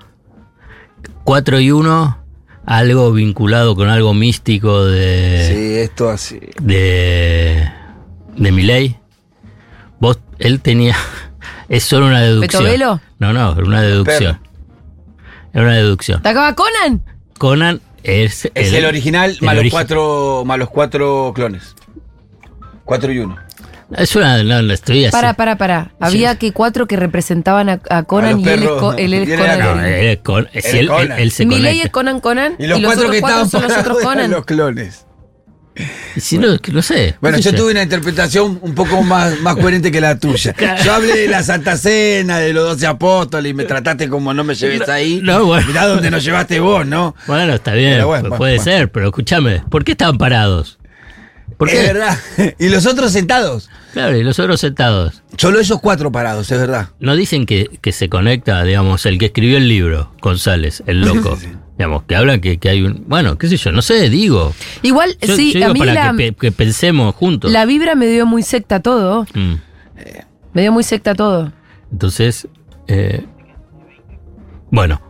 Speaker 4: Cuatro y uno, algo vinculado con algo místico de.
Speaker 3: Sí, esto así.
Speaker 4: de. de Milei. Vos, él tenía. Es solo una deducción.
Speaker 2: ¿Betovelo?
Speaker 4: No, no, era una deducción. Era una deducción.
Speaker 2: ¿Te acaba Conan?
Speaker 4: Conan es,
Speaker 3: Es el, original
Speaker 4: el
Speaker 3: más, los
Speaker 4: origi-
Speaker 3: cuatro, más los cuatro clones. Cuatro y uno.
Speaker 4: Es una. No, no estoy así.
Speaker 2: Para, para, para. Había que cuatro que representaban a, a Conan
Speaker 3: los
Speaker 2: y él es, él es
Speaker 3: Y
Speaker 2: Conan.
Speaker 4: él es con- si
Speaker 3: Él
Speaker 4: él,
Speaker 3: Conan.
Speaker 4: él- él se
Speaker 2: Y Milei
Speaker 4: conecta.
Speaker 2: es Conan Conan.
Speaker 3: Y los, cuatro
Speaker 2: otros
Speaker 3: que estaban
Speaker 2: son los otros (laughs) Conan.
Speaker 3: los clones.
Speaker 4: Y Si no, que no sé.
Speaker 3: Bueno, yo tuve una interpretación un poco más, más coherente que la tuya. (laughs) Yo hablé de la Santa Cena, de los doce apóstoles, y me trataste como no me lleves ahí.
Speaker 4: no, bueno.
Speaker 3: Mirá dónde nos llevaste vos, ¿no?
Speaker 4: Bueno, está bien,
Speaker 3: bueno, bueno,
Speaker 4: puede
Speaker 3: bueno.
Speaker 4: ser, pero escúchame, ¿por qué estaban parados? ¿Por
Speaker 3: Es verdad. (laughs) Y los otros sentados.
Speaker 4: Claro, y los otros sentados.
Speaker 3: Solo esos cuatro parados, es verdad.
Speaker 4: No dicen que, que se conecta, digamos, el que escribió el libro, González, el loco. (laughs) Digamos, que hablan que, que hay un. Bueno, qué sé yo, no sé, digo.
Speaker 2: Igual,
Speaker 4: Yo,
Speaker 2: sí,
Speaker 4: yo digo
Speaker 2: a mí
Speaker 4: para
Speaker 2: la,
Speaker 4: que, pe- que pensemos juntos.
Speaker 2: la vibra me dio muy secta todo.
Speaker 4: Mm.
Speaker 2: Me dio muy secta todo.
Speaker 4: Entonces, eh, bueno,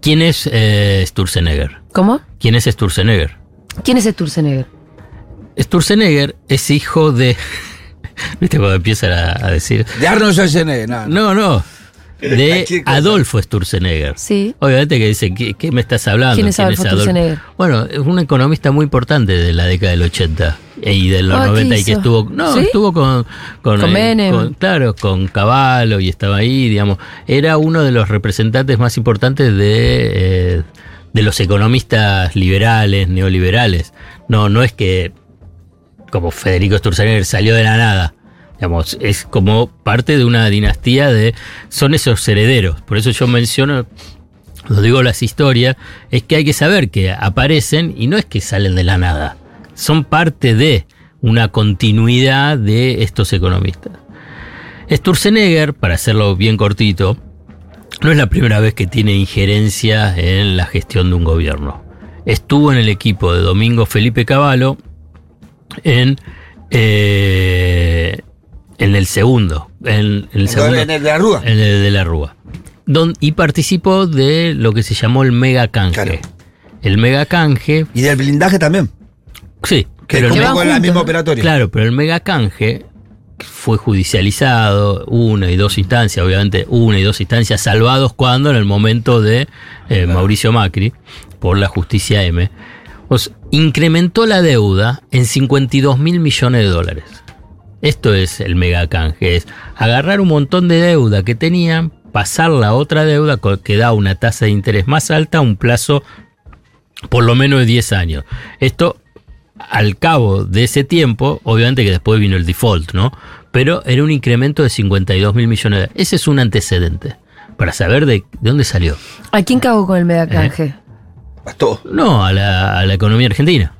Speaker 4: ¿quién es eh, Sturzenegger?
Speaker 2: ¿Cómo?
Speaker 4: ¿Quién es Sturzenegger?
Speaker 2: ¿Quién es Sturzenegger?
Speaker 4: Sturzenegger es hijo de. (laughs) ¿Viste cuando empiezan a, a decir?
Speaker 3: De Arnold Schwarzenegger, no.
Speaker 4: No, no. De. Adolfo Sturzenegger.
Speaker 2: Sí.
Speaker 4: Obviamente que dice, ¿qué, qué me estás hablando?
Speaker 2: ¿Quién es Adolfo Sturzenegger?
Speaker 4: Bueno, es un economista muy importante de la década del 80 y de los
Speaker 2: Ah, ¿qué
Speaker 4: 90 y que estuvo, no,
Speaker 2: ¿Sí?
Speaker 4: estuvo con, con,
Speaker 2: Con Menem.
Speaker 4: con- claro, con Caballo y estaba ahí, digamos, era uno de los representantes más importantes de, eh, de los economistas liberales, neoliberales. No, no es que como Federico Sturzenegger salió de la nada. Digamos, es como parte de una dinastía de. Son esos herederos. Por eso yo menciono, lo digo las historias, es que hay que saber que aparecen y no es que salen de la nada. Son parte de una continuidad de estos economistas. Sturzenegger, para hacerlo bien cortito, no es la primera vez que tiene injerencia en la gestión de un gobierno. Estuvo en el equipo de Domingo Felipe Cavallo en, eh, en el segundo. En, en el segundo
Speaker 3: En el de la Rúa.
Speaker 4: en el de la Rúa. Don- y participó de lo que se llamó el mega canje.
Speaker 3: Claro.
Speaker 4: El mega canje,
Speaker 3: Y del blindaje también.
Speaker 4: sí.
Speaker 3: Que
Speaker 4: pero
Speaker 3: como con la misma operatoria.
Speaker 4: Claro, pero el mega canje fue judicializado, una y dos instancias, obviamente una y dos instancias, salvados cuando en el momento de eh, Mauricio Macri, por la justicia M. O s- incrementó la deuda en 52 mil millones de dólares. Esto es el mega canje, es agarrar un montón de deuda que tenían, pasarla a otra deuda que da una tasa de interés más alta a un plazo por lo menos de 10 años. Esto, al cabo de ese tiempo, obviamente que después vino el default, ¿no? Pero era un incremento de 52 mil millones de dólares. Ese es un antecedente para saber de, de dónde salió.
Speaker 2: ¿A quién cagó con el megacanje?
Speaker 3: Bastó.
Speaker 4: No, a la, a la economía argentina.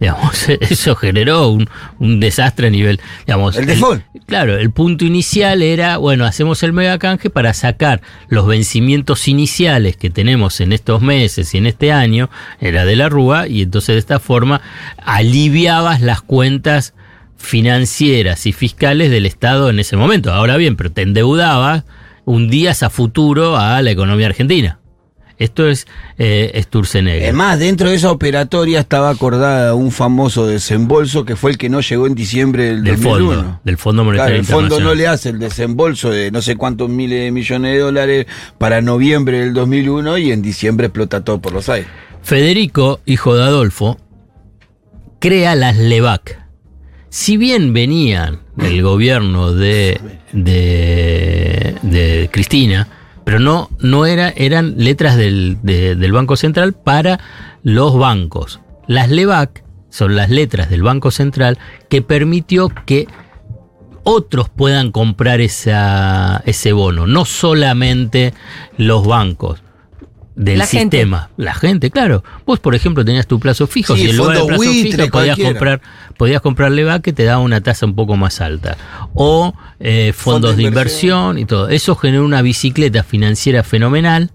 Speaker 4: Digamos, (laughs) eso generó un, un desastre a nivel. Digamos,
Speaker 3: El default.
Speaker 4: claro, el punto inicial era, bueno, hacemos el megacanje para sacar los vencimientos iniciales que tenemos en estos meses y en este año, era de la Rúa, y entonces de esta forma aliviabas las cuentas financieras y fiscales del Estado en ese momento. Ahora bien, pero te endeudabas, hundías a futuro a la economía argentina. Esto es eh, Sturzenegger.
Speaker 3: Además, dentro de esa operatoria estaba acordada un famoso desembolso que fue el que no llegó en diciembre del,
Speaker 4: del
Speaker 3: 2001.
Speaker 4: fondo, del Fondo Monetario
Speaker 3: Claro, el fondo no le hace el desembolso de no sé cuántos miles de millones de dólares para noviembre del 2001 y en diciembre explota todo por los aires.
Speaker 4: Federico, hijo de Adolfo, crea las LEVAC. Si bien venían del gobierno de, de, de Cristina, pero no, no era, eran letras del, de- del Banco Central para los bancos. Las LEVAC son las letras del Banco Central que permitió que otros puedan comprar ese bono, no solamente los bancos del
Speaker 2: La gente.
Speaker 4: sistema. La gente, claro. Vos, por ejemplo, tenías tu plazo fijo.
Speaker 3: Sí,
Speaker 4: si en lugar de plazo
Speaker 3: buitre,
Speaker 4: fijo podías
Speaker 3: cualquiera.
Speaker 4: comprar, podías comprar LEVA que te daba una tasa un poco más alta. O eh, fondos
Speaker 3: Fondo de
Speaker 4: de inversión y todo. Eso generó una bicicleta financiera fenomenal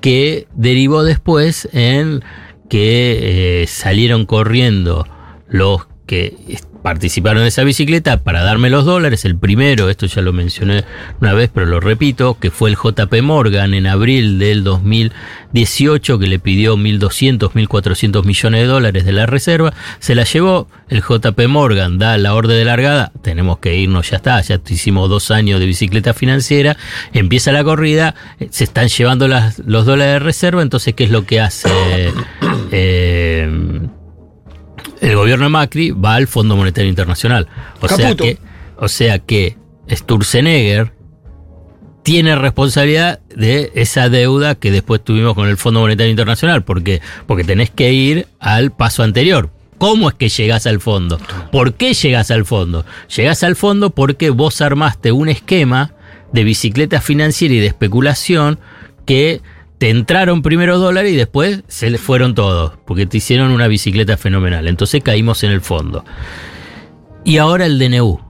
Speaker 4: que derivó después en que eh, salieron corriendo los que participaron de esa bicicleta para darme los dólares. El primero, esto ya lo mencioné una vez, pero lo repito, que fue el JP Morgan en abril del 2018, que le pidió 1.200, 1.400 millones de dólares de la reserva. Se la llevó, el JP Morgan da la orden de largada, tenemos que irnos, ya está, ya hicimos dos años de bicicleta financiera, empieza la corrida, eh, se están llevando los dólares de reserva, entonces, ¿qué es lo que hace? Eh, el gobierno de Macri va al Fondo Monetario Internacional. O sea que, o sea que Sturzenegger tiene responsabilidad de esa deuda que después tuvimos con el Fondo Monetario Internacional. ¿Por qué? Porque tenés que ir al paso anterior. ¿Cómo es que llegás al fondo? ¿Por qué llegás al fondo? Llegás al fondo porque vos armaste un esquema de bicicleta financiera y de especulación que te entraron primero dólares y después se le fueron todos, porque te hicieron una bicicleta fenomenal. Entonces caímos en el fondo. Y ahora el DNU.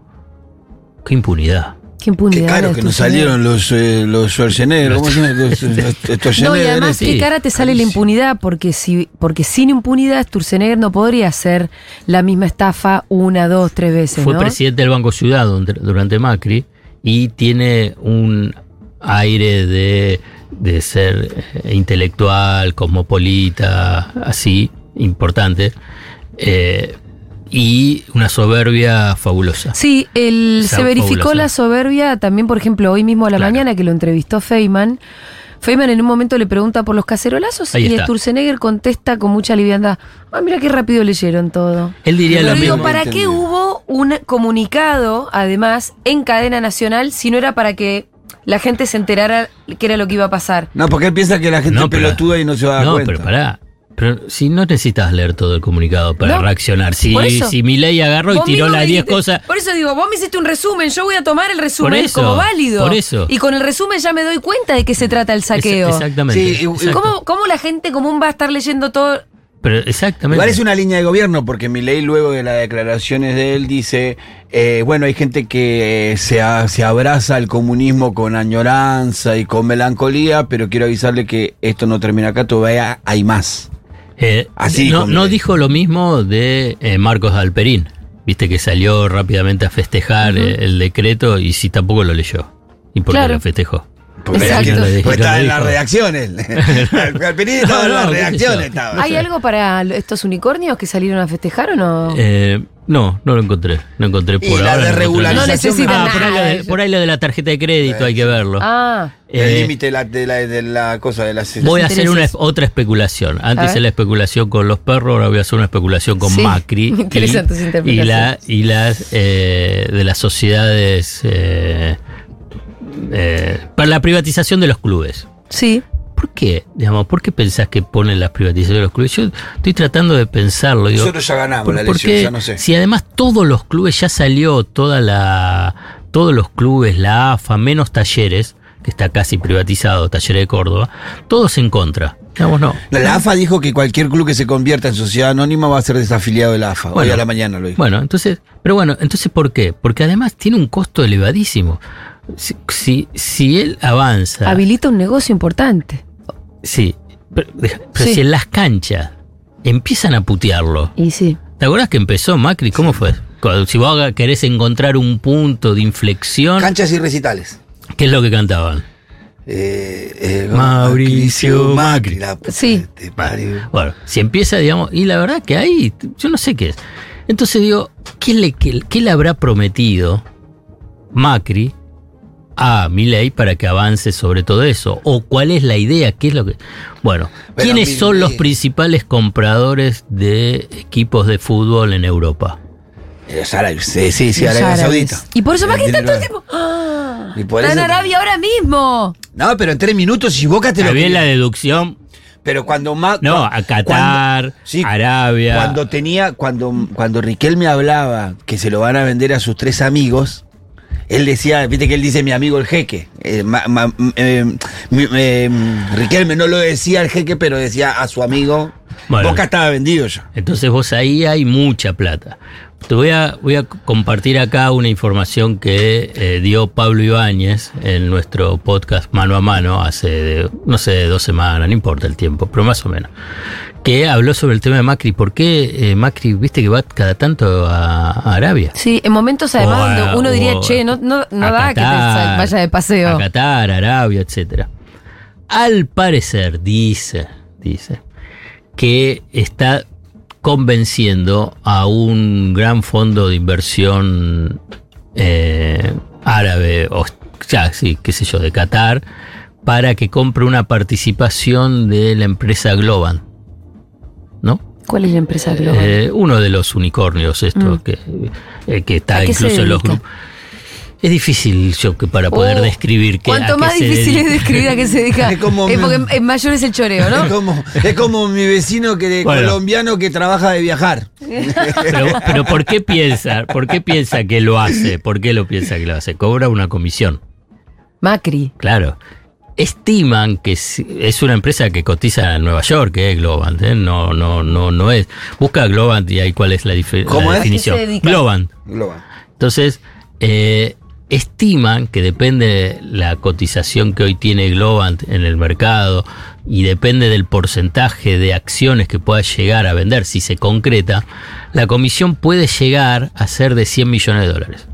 Speaker 4: Qué impunidad.
Speaker 2: Qué impunidad.
Speaker 3: Qué caro que nos salieron los, eh, los Schwarzenegger, ¿cómo se llama? (laughs) Los, estos
Speaker 2: No, y además,
Speaker 3: sí.
Speaker 2: qué cara te sale la impunidad, porque si, porque sin impunidad, Sturzenegger no podría hacer la misma estafa una, dos, tres veces,
Speaker 4: Fue
Speaker 2: ¿no?
Speaker 4: presidente del Banco Ciudad durante Macri y tiene un aire de, de ser eh, intelectual, cosmopolita, así, importante, eh, y una soberbia fabulosa.
Speaker 2: Sí, el, se verificó
Speaker 4: fabulosa.
Speaker 2: la soberbia también, por ejemplo, hoy mismo a la
Speaker 4: Claro.
Speaker 2: mañana que lo entrevistó Feynman. Feynman en un momento le pregunta por los cacerolazos
Speaker 4: Ahí
Speaker 2: y
Speaker 4: está.
Speaker 2: Sturzenegger contesta con mucha liviandad. Ah, mira qué rápido leyeron todo.
Speaker 4: Él diría
Speaker 2: Pero
Speaker 4: lo
Speaker 2: digo,
Speaker 4: mismo.
Speaker 2: ¿para qué hubo un comunicado, además, en cadena nacional, si no era para que la gente se enterara qué era lo que iba a pasar?
Speaker 3: No, porque él piensa que la gente
Speaker 4: No,
Speaker 3: es pelotuda y no se va a dar
Speaker 4: No,
Speaker 3: cuenta.
Speaker 4: pero pará. Pero si no necesitas leer todo el comunicado para
Speaker 2: No,
Speaker 4: reaccionar. Si,
Speaker 2: eso.
Speaker 4: si Milei agarró y tiró las
Speaker 2: me
Speaker 4: 10
Speaker 2: dijiste-
Speaker 4: cosas.
Speaker 2: Por eso digo, vos me hiciste un resumen, yo voy a tomar el resumen
Speaker 4: eso,
Speaker 2: como válido.
Speaker 4: por eso.
Speaker 2: Y con el resumen ya me doy cuenta de qué se trata el saqueo.
Speaker 4: Ex- exactamente.
Speaker 3: Sí.
Speaker 2: ¿Cómo, ¿Cómo la gente común va a estar leyendo todo?
Speaker 4: Pero exactamente.
Speaker 3: Igual es una línea de gobierno, porque mi ley luego de las declaraciones de él dice, eh, bueno, hay gente que eh, se, a- se abraza al comunismo con añoranza y con melancolía, pero quiero avisarle que esto no termina acá, todavía hay más.
Speaker 4: Eh,
Speaker 3: Así
Speaker 4: no, no dijo lo mismo de eh, Marcos Alperín. Viste que salió rápidamente a festejar el decreto y si tampoco lo leyó. ¿Y por
Speaker 2: Claro.
Speaker 4: qué lo festejó?
Speaker 3: Porque,
Speaker 2: Exacto.
Speaker 4: dijo,
Speaker 3: estaba
Speaker 4: lo
Speaker 3: en las redacciones. Galperini (laughs) estaba en
Speaker 4: No,
Speaker 3: las redacciones.
Speaker 2: ¿Hay algo para estos unicornios que salieron a festejar o no?
Speaker 4: Eh, no, no lo encontré. No encontré
Speaker 3: Y
Speaker 4: por
Speaker 3: la
Speaker 4: ahora.
Speaker 3: de
Speaker 4: no
Speaker 3: regularización
Speaker 2: necesitan
Speaker 4: Ah, por ahí, lo de,
Speaker 2: ellos.
Speaker 4: por ahí lo de la tarjeta de crédito hay que verlo.
Speaker 2: Ah,
Speaker 3: El
Speaker 4: Eh,
Speaker 3: límite de la, de, la, de la cosa de las.
Speaker 4: Voy a hacer una, otra especulación. Antes hice la especulación con los perros, ahora voy a hacer una especulación con
Speaker 2: Sí,
Speaker 4: Macri. (laughs) y-
Speaker 2: interesantes
Speaker 4: y,
Speaker 2: interpretaciones.
Speaker 4: la, y las eh, de las sociedades eh, para la privatización de los clubes.
Speaker 2: sí.
Speaker 4: ¿Por qué? Digamos, ¿Por qué pensás que ponen las privatizaciones de los clubes? Yo estoy tratando de pensarlo. Digo,
Speaker 3: Nosotros ya ganamos
Speaker 4: ¿por-
Speaker 3: la elección, ya no sé.
Speaker 4: Si además todos los clubes ya salió, toda la, todos los clubes, la AFA, menos talleres, que está casi privatizado, Talleres de Córdoba, todos en contra. Digamos, no.
Speaker 3: La, la AFA dijo que cualquier club que se convierta en sociedad anónima va a ser desafiliado de la AFA. Hoy a la mañana lo dijo.
Speaker 4: Bueno, entonces, pero bueno, entonces ¿por qué? Porque además tiene un costo elevadísimo. Si, si, si él avanza,
Speaker 2: Habilita un negocio importante.
Speaker 4: sí, pero, deja- pero
Speaker 2: Sí.
Speaker 4: si en las canchas empiezan a putearlo,
Speaker 2: Y sí.
Speaker 4: ¿te acuerdas que empezó Macri? ¿Cómo fue? Cuando- Si vos querés encontrar un punto de inflexión,
Speaker 3: Canchas y recitales.
Speaker 4: ¿qué es lo que cantaban?
Speaker 3: Eh, eh,
Speaker 4: Mauricio
Speaker 3: Macri. La puta
Speaker 2: Sí.
Speaker 4: Bueno, si empieza, digamos, y la verdad que ahí, yo no sé qué es. Entonces digo, ¿qué le, qué, qué le habrá prometido Macri a Milei para que avance sobre todo eso? ¿O cuál es la idea? ¿Qué es lo que.? Bueno,
Speaker 3: Pero
Speaker 4: ¿quiénes son los principales compradores de equipos de fútbol en Europa?
Speaker 3: Los árabes, sí, sí, sí, Arabia. Saudita.
Speaker 2: Y por eso todo el
Speaker 3: lugar.
Speaker 2: tiempo. ¡Ah!
Speaker 3: Y por
Speaker 2: Está en
Speaker 3: eso-
Speaker 2: Arabia ahora mismo.
Speaker 3: No, pero en tres minutos si Boca te lo
Speaker 4: bien la deducción.
Speaker 3: Pero cuando Ma-
Speaker 4: No, a Qatar,
Speaker 3: cuando- sí,
Speaker 4: Arabia.
Speaker 3: Cuando tenía, cuando, cuando Riquelme hablaba que se lo van a vender a sus tres amigos, él decía, viste que él dice mi amigo el jeque. Eh, ma- ma- eh, eh, Riquelme no lo decía al jeque, pero decía a su amigo.
Speaker 4: Bueno.
Speaker 3: Boca estaba vendido ya.
Speaker 4: Entonces vos ahí hay mucha plata. Te voy a, voy a compartir acá una información que eh, dio Pablo Ibáñez en nuestro podcast Mano a Mano hace, no sé, dos semanas, no importa el tiempo, pero más o menos. Que habló sobre el tema de Macri. ¿Por qué eh, Macri, viste que va cada tanto a, a Arabia?
Speaker 2: Sí, en momentos además
Speaker 4: O a-
Speaker 2: donde uno diría, che, no, no, da que te vaya de paseo.
Speaker 4: A Qatar, Arabia, etcétera. Al parecer, dice, dice, que está convenciendo a un gran fondo de inversión eh, árabe, o ya, sí, qué sé yo, de Qatar, para que compre una participación de la empresa Globan.
Speaker 2: ¿Cuál es la empresa global?
Speaker 4: Eh, uno de los unicornios, esto,
Speaker 2: Mm.
Speaker 4: que, eh, que está
Speaker 2: ¿A qué se
Speaker 4: incluso en los grupos. Es difícil yo que para poder
Speaker 2: Oh,
Speaker 4: describir qué a
Speaker 2: Cuanto
Speaker 4: qué
Speaker 2: más
Speaker 4: se
Speaker 2: difícil es describir a qué se dedica. (laughs)
Speaker 3: Es como
Speaker 2: Eh, porque en mayor es el choreo, (laughs)
Speaker 3: Es
Speaker 2: ¿no?
Speaker 3: como, es como mi vecino que de
Speaker 4: Bueno.
Speaker 3: colombiano que trabaja de viajar.
Speaker 4: Pero, pero ¿por qué piensa? ¿Por qué piensa que lo hace? ¿Por qué lo piensa que lo hace? Cobra una comisión,
Speaker 2: Macri.
Speaker 4: claro. Estiman que si- es una empresa que cotiza en Nueva York, que es Globant, ¿eh? no, no, no, no es. Busca Globant y ahí cuál es la,
Speaker 3: ¿Cómo
Speaker 4: la
Speaker 3: es?
Speaker 4: definición. Globant.
Speaker 3: Globan.
Speaker 4: Entonces, eh, estiman que depende de la cotización que hoy tiene Globant en el mercado y depende del porcentaje de acciones que pueda llegar a vender, si se concreta, la comisión puede llegar a ser de 100 millones de dólares.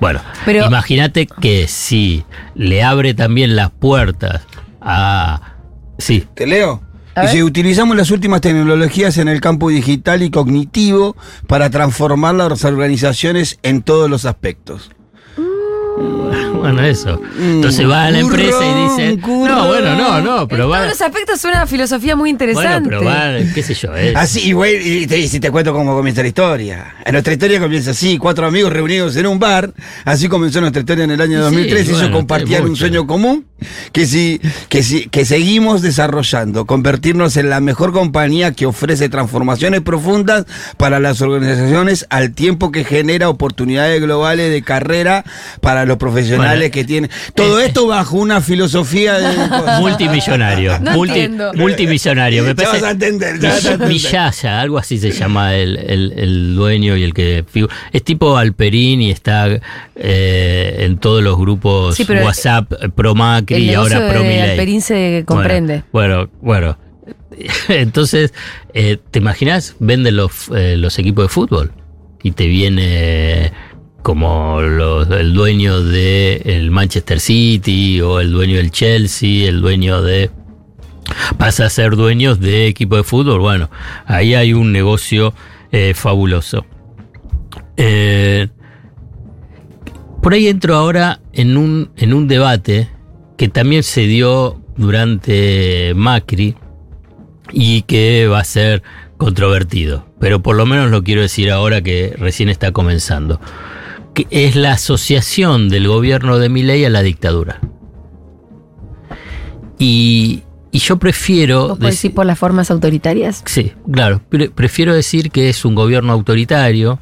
Speaker 4: Bueno,
Speaker 2: Pero-
Speaker 4: imagínate que si le abre también las puertas a... Sí,
Speaker 3: ¿Te leo?
Speaker 2: Ver.
Speaker 3: Dice, utilizamos las últimas tecnologías en el campo digital y cognitivo para transformar las organizaciones en todos los aspectos.
Speaker 4: Bueno, eso. Entonces va a la empresa y dice... No, bueno, no, no, pero
Speaker 2: en
Speaker 4: va...
Speaker 2: todos los aspectos es una filosofía muy
Speaker 4: Bueno,
Speaker 2: interesante.
Speaker 4: pero va, qué sé yo, (laughs)
Speaker 3: Así, y, güey, y te, y si te cuento cómo comienza la historia. En nuestra historia comienza así, cuatro amigos reunidos en un bar. Así comenzó nuestra historia en el año
Speaker 4: Sí,
Speaker 3: 2003. Ellos
Speaker 4: bueno,
Speaker 3: compartían un sueño común que, sí, que, sí, que seguimos desarrollando. Convertirnos en la mejor compañía que ofrece transformaciones profundas para las organizaciones al tiempo que genera oportunidades globales de carrera para los profesionales Que tienen. Todo
Speaker 4: eh,
Speaker 3: esto bajo una filosofía de... (laughs)
Speaker 4: multimillonario.
Speaker 2: No
Speaker 4: multi-
Speaker 2: entiendo.
Speaker 4: multimillonario. Me
Speaker 3: Ya vas
Speaker 4: parece.
Speaker 3: a entender, ya vas a entender.
Speaker 4: Miyaya, algo así se llama el, el- el dueño y el que. Es tipo Alperín y está eh, en todos los grupos
Speaker 2: Sí, pero
Speaker 4: WhatsApp pro Macri y ahora pro Milei.
Speaker 2: Alperín se comprende.
Speaker 4: Bueno, bueno. bueno. (laughs) Entonces, eh, ¿te imaginas? Venden los, eh, los equipos de fútbol y te viene como los- el dueño del Manchester City o el dueño del Chelsea, el dueño de... Pasa a ser dueños de equipo de fútbol. Bueno, ahí hay un negocio eh, fabuloso. Eh, por ahí entro ahora en un, en un debate que también se dio durante Macri y que va a ser controvertido. Pero por lo menos lo quiero decir ahora que recién está comenzando. Que es la asociación del gobierno de Milei a la dictadura. Y, y yo prefiero...
Speaker 2: ¿Vos podés decir por las formas autoritarias?
Speaker 4: Sí, claro. Pre- prefiero decir que es un gobierno autoritario,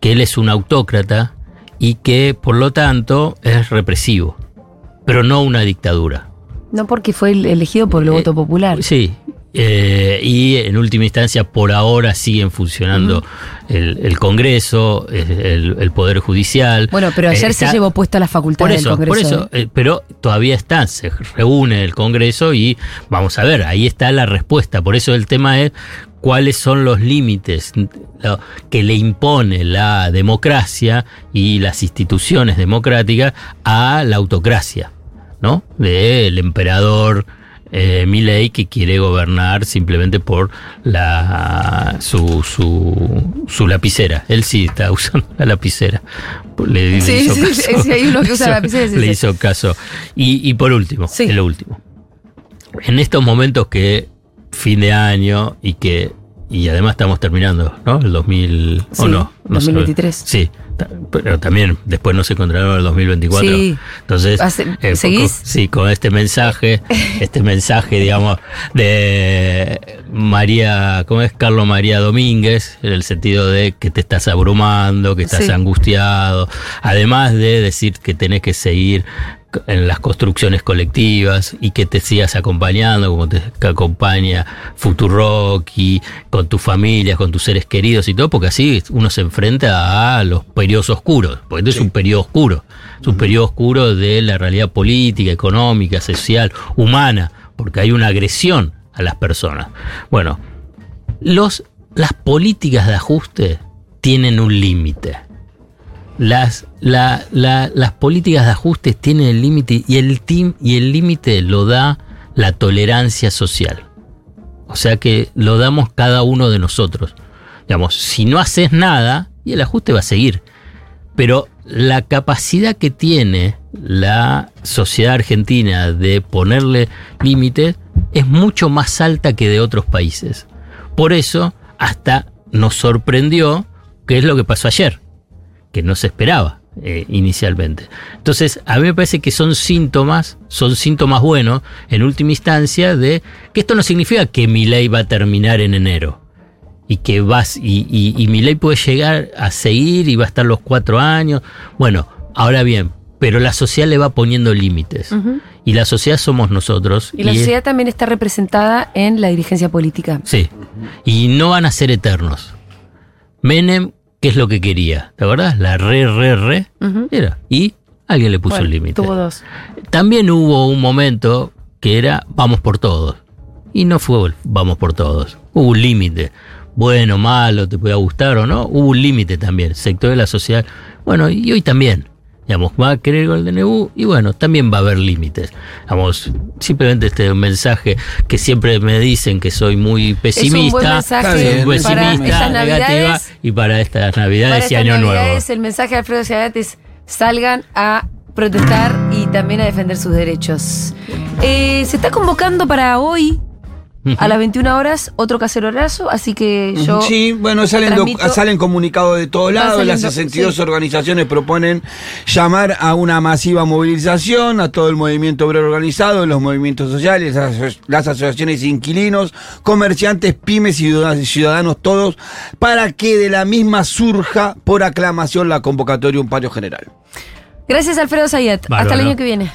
Speaker 4: que él es un autócrata y que por lo tanto es represivo, pero no una dictadura.
Speaker 2: No porque fue el- elegido por el voto popular.
Speaker 4: Sí. Eh, y en última instancia, por ahora siguen funcionando el, el Congreso, el, Poder Judicial.
Speaker 2: Bueno, pero ayer
Speaker 4: Eh,
Speaker 2: se llevó puesto a la facultad
Speaker 4: por eso,
Speaker 2: del Congreso.
Speaker 4: por eso,
Speaker 2: ¿eh?
Speaker 4: pero todavía está, se reúne el Congreso y vamos a ver, ahí está la respuesta. Por eso el tema es cuáles son los límites que le impone la democracia y las instituciones democráticas a la autocracia, ¿no? Del emperador eh, Milei que quiere gobernar simplemente por la su, su, su lapicera. Él sí está (laughs) usando la lapicera. Le, le
Speaker 2: Sí,
Speaker 4: hizo
Speaker 2: sí,
Speaker 4: caso.
Speaker 2: sí, sí, hay uno que usa (laughs) lapiceras, sí,
Speaker 4: Le
Speaker 2: sí.
Speaker 4: hizo caso. Y, y por último, el último. En estos momentos que fin de año y que y además estamos terminando, ¿no? El 2000 o
Speaker 2: Sí,
Speaker 4: no, no sé.
Speaker 2: 2023.
Speaker 4: Sí, ta- pero también después no se encontraron el 2024.
Speaker 2: Sí.
Speaker 4: Entonces,
Speaker 2: Hace-
Speaker 4: eh,
Speaker 2: ¿seguís?
Speaker 4: con- sí, con este mensaje, (laughs) este mensaje, digamos, de María, ¿cómo es? Carlos María Domínguez, en el sentido de que te estás abrumando, que estás
Speaker 2: Sí.
Speaker 4: angustiado, además de decir que tenés que seguir en las construcciones colectivas y que te sigas acompañando como te acompaña Futurock y con tus familias, con tus seres queridos y todo, porque así uno se enfrenta a los periodos oscuros, porque este es un periodo oscuro, es un periodo oscuro de la realidad política, económica, social, humana, porque hay una agresión a las personas. Bueno, los, las políticas de ajuste tienen un límite las, la- la- las políticas de ajustes tienen el límite y el y el límite lo da la tolerancia social. O sea que lo damos cada uno de nosotros. Digamos, si no haces nada, y el ajuste va a seguir. Pero la capacidad que tiene la sociedad argentina de ponerle límites es mucho más alta que de otros países. Por eso, hasta nos sorprendió qué es lo que pasó ayer que no se esperaba eh, inicialmente. Entonces, a mí me parece que son síntomas, son síntomas buenos, en última instancia, de que esto no significa que mi ley va a terminar en enero. Y que vas, y, y, y mi ley puede llegar a seguir y va a estar los cuatro años. Bueno, ahora bien, pero la sociedad le va poniendo límites. Y la sociedad somos nosotros.
Speaker 2: Y la
Speaker 4: es-
Speaker 2: sociedad también está representada en la dirigencia política.
Speaker 4: Sí. Y no van a ser eternos. Menem, ¿qué es lo que quería? ¿Te acordás? La re, re, re. Era. Y alguien le puso
Speaker 2: Bueno,
Speaker 4: el límite.
Speaker 2: Tuvo dos.
Speaker 4: También hubo un momento que era vamos por todos. Y no fue vamos por todos. Hubo un límite. Bueno, malo, te pueda gustar o no. Hubo un límite también. Sector de la sociedad. Bueno, y hoy también. Digamos, va a querer el DNU y bueno, también va a haber límites. Vamos, simplemente este mensaje que siempre me dicen que soy muy pesimista.
Speaker 2: buen mensaje
Speaker 4: soy muy
Speaker 2: para
Speaker 4: pesimista,
Speaker 2: estas
Speaker 4: negativa, y para estas navidades
Speaker 2: Para
Speaker 4: y año nuevo.
Speaker 2: Navidades, el mensaje de Alfredo Seagat es salgan a protestar y también a defender sus derechos. Eh, se está convocando para hoy a las 21 horas otro cacerolazo, así que yo
Speaker 3: Sí, bueno, salen,
Speaker 2: transmito-
Speaker 3: salen comunicados de todos lados. Las
Speaker 2: saliendo,
Speaker 3: 62
Speaker 2: sí.
Speaker 3: organizaciones proponen llamar a una masiva movilización, a todo el movimiento obrero organizado, los movimientos sociales, las, aso- las asociaciones inquilinos, comerciantes, pymes y ciudadanos, todos, para que de la misma surja por aclamación la convocatoria a un paro general.
Speaker 2: Gracias Alfredo Sayat. Hasta el año que viene.